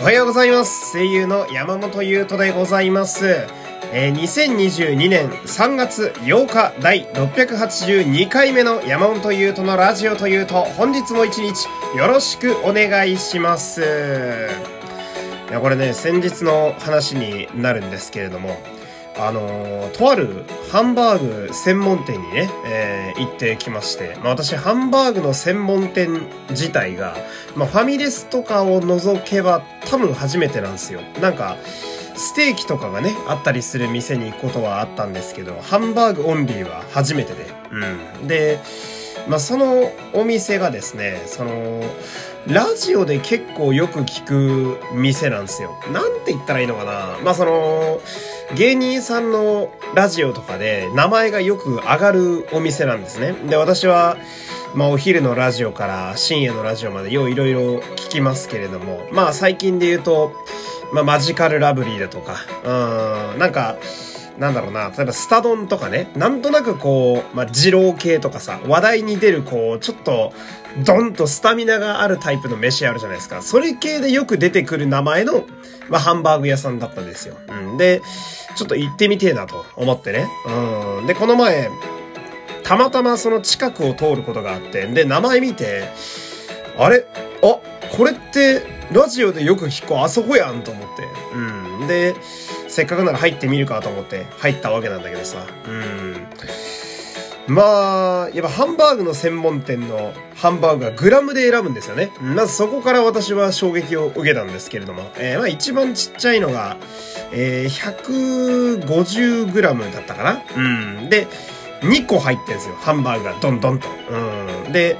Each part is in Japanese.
おはようございます。声優の山本優斗でございます。えー2022年3月8日第682回目の山本優斗のラジオというと、本日も一日よろしくお願いします。いや、これね、先日の話になるんですけれども、あのーとあるハンバーグ専門店にね、えー行ってきまして、まあ私ハンバーグの専門店自体が、まあファミレスとかを除けば多分初めてなんですよ。なんか、ステーキとかがね、あったりする店に行くことはあったんですけど、ハンバーグオンリーは初めてで。うん。で、まあそのお店がですね、その、ラジオで結構よく聞く店なんですよ。なんて言ったらいいのかなまあその、芸人さんのラジオとかで名前がよく上がるお店なんですね。で、私は、まあお昼のラジオから深夜のラジオまでよういろいろ聞きますけれども、まあ最近で言うと、まあマジカルラブリーだとか、うん、なんか、なんだろうな、例えばスタドンとかね、なんとなくこう、まあ、二郎系とかさ、話題に出るこう、ちょっと、ドンとスタミナがあるタイプの飯あるじゃないですか。それ系でよく出てくる名前の、まあ、ハンバーグ屋さんだったんですよ。うん。で、ちょっと行ってみてえなと思ってね。うん。で、この前、たまたまその近くを通ることがあって、で、名前見て、あれ？あ、これって、ラジオでよく聞くあそこやんと思って。うん。で、せっかくなら入ってみるかと思って入ったわけなんだけどさ。うん。まあ、やっぱハンバーグの専門店のハンバーグはグラムで選ぶんですよね。まずそこから私は衝撃を受けたんですけれども。えーまあ一番ちっちゃいのが、えー、150グラムだったかなうん。で、2個入ってるんですよ。ハンバーグがドンドンと。うん。で、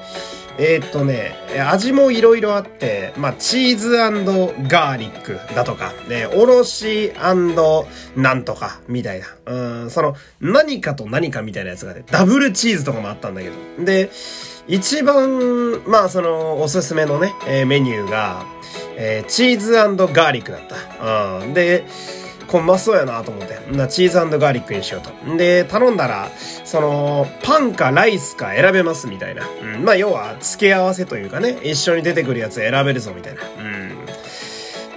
えーっとね、味もいろいろあって、まあ、チーズガーリックだとか、ね、おろしなんとか、みたいな。うん、その、何かと何かみたいなやつがね、ダブルチーズとかもあったんだけど。で、一番、まあ、その、おすすめのね、えーメニューが、えーチーズガーリックだった。うん。で、これうまそうやなと思って。なチーズガーリックにしようと。で、頼んだら、その、パンかライスか選べますみたいな。うん。まあ、要は、付け合わせというかね、一緒に出てくるやつ選べるぞみたいな。うん。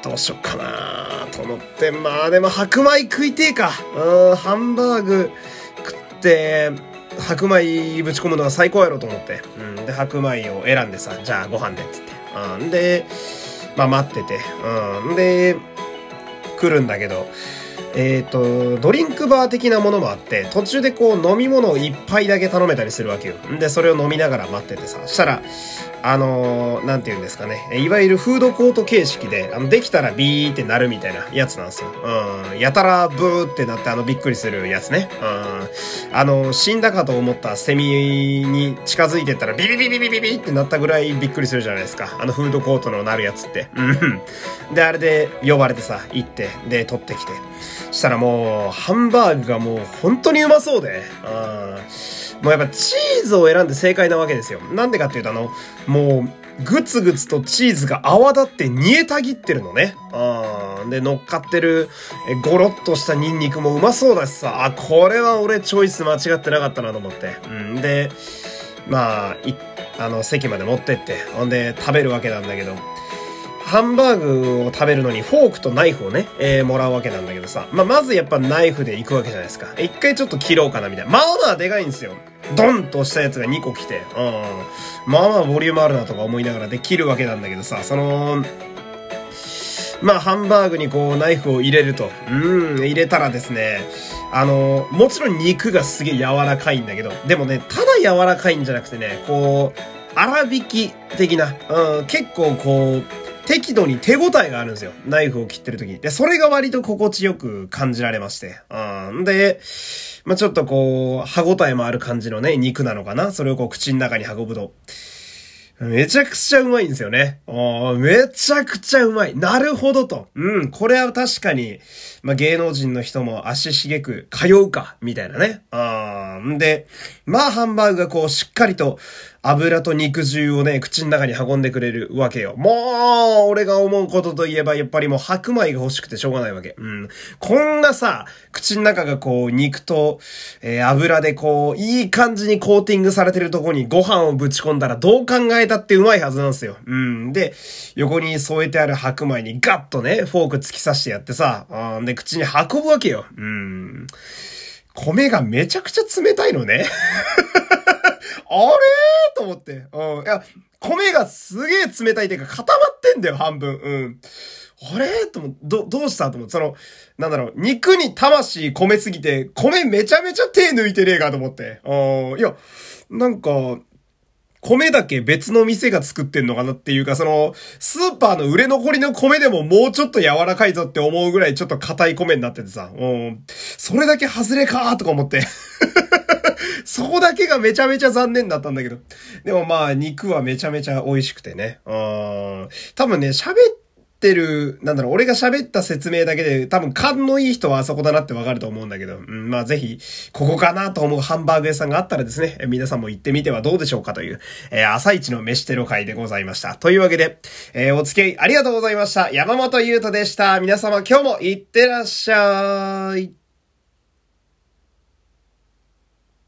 どうしよっかなと思って。まあ、でも白米食いてえか。うん、ハンバーグ食って、白米ぶち込むのが最高やろと思って。うん。で、白米を選んでさ、じゃあご飯でっつって。うん。で、まあ待ってて。うん。で、来るんだけど、えっ、と、ドリンクバー的なものもあって、途中でこう飲み物を一杯だけ頼めたりするわけよ。で、それを飲みながら待っててさ、したら、あのーなんて言うんですかね。いわゆるフードコート形式で、あの、できたらビーってなるみたいなやつなんですよ。うん。やたらブーってなって、あの、びっくりするやつね。うん。あの、死んだかと思ったセミに近づいてったらビビビビビビビってなったぐらいびっくりするじゃないですか。あの、フードコートのなるやつって。うん。で、あれで呼ばれてさ、行って、で、取ってきて。したらもう、ハンバーグがもう本当にうまそうで。うん。もうやっぱチーズを選んで正解なわけですよ。なんでかっていうとあの、もう、ぐつぐつとチーズが泡立って煮えたぎってるのね。うん。で、乗っかってる、えゴロッとしたニンニクもうまそうだしさ、あ、これは俺チョイス間違ってなかったなと思って。うん。で、まあ、い、あの、席まで持ってって、ほんで食べるわけなんだけど、ハンバーグを食べるのにフォークとナイフをね、えーもらうわけなんだけどさ。まあ、まずやっぱナイフで行くわけじゃないですか。一回ちょっと切ろうかなみたいな。まあまあでかいんですよ。ドンとしたやつが2個来て。うん。まあまあボリュームあるなとか思いながらで切るわけなんだけどさ、その、まあ、ハンバーグにこう、ナイフを入れると。うん、入れたらですね、あの、もちろん肉がすげえ柔らかいんだけど、でもね、ただ柔らかいんじゃなくてね、こう、粗挽き的な、うん、結構こう、適度に手応えがあるんですよ。ナイフを切ってる時に。で、それが割と心地よく感じられまして。うん。で、まあ、ちょっとこう、歯応えもある感じのね、肉なのかな？それをこう、口の中に運ぶと。めちゃくちゃうまいんですよね。おーめちゃくちゃうまい。なるほどと。うん、これは確かに、まあ、芸能人の人も足しげく通うか、みたいなね。あーんで、まあ、ハンバーグがこう、しっかりと油と肉汁をね、口の中に運んでくれるわけよ。もう、俺が思うことといえば、やっぱりもう白米が欲しくてしょうがないわけ。うん。こんなさ、口の中がこう、肉と、えー、油でこう、いい感じにコーティングされてるとこにご飯をぶち込んだらどう考えたってうまいはずなんですよ。うん。で、横に添えてある白米にガッとね、フォーク突き刺してやってさ、あんで、口に運ぶわけよ。うん。米がめちゃくちゃ冷たいのね。あれと思って。うん。いや、米がすげえ冷たいっていうか固まってんだよ、半分。うん。あれと思、ど、どうしたと思って、その、なんだろう、肉に魂込めすぎて、米めちゃめちゃ手抜いてねえかと思って。うん。いや、なんか、米だけ別の店が作ってんのかなっていうか、その、スーパーの売れ残りの米でももうちょっと柔らかいぞって思うぐらいちょっと硬い米になっててさ、うん。それだけ外れかーとか思って。そこだけがめちゃめちゃ残念だったんだけど。でもまあ、肉はめちゃめちゃ美味しくてね。うん。多分ね、喋っってる、なんだろう、俺が喋った説明だけで多分勘のいい人はあそこだなってわかると思うんだけど、うん、まあぜひ、ここかなと思うハンバーグ屋さんがあったらですね、皆さんも行ってみてはどうでしょうかという、えー、朝一の飯テロ会でございました。というわけで、えー、お付き合いありがとうございました。山本優斗でした。皆様今日も行ってらっしゃい。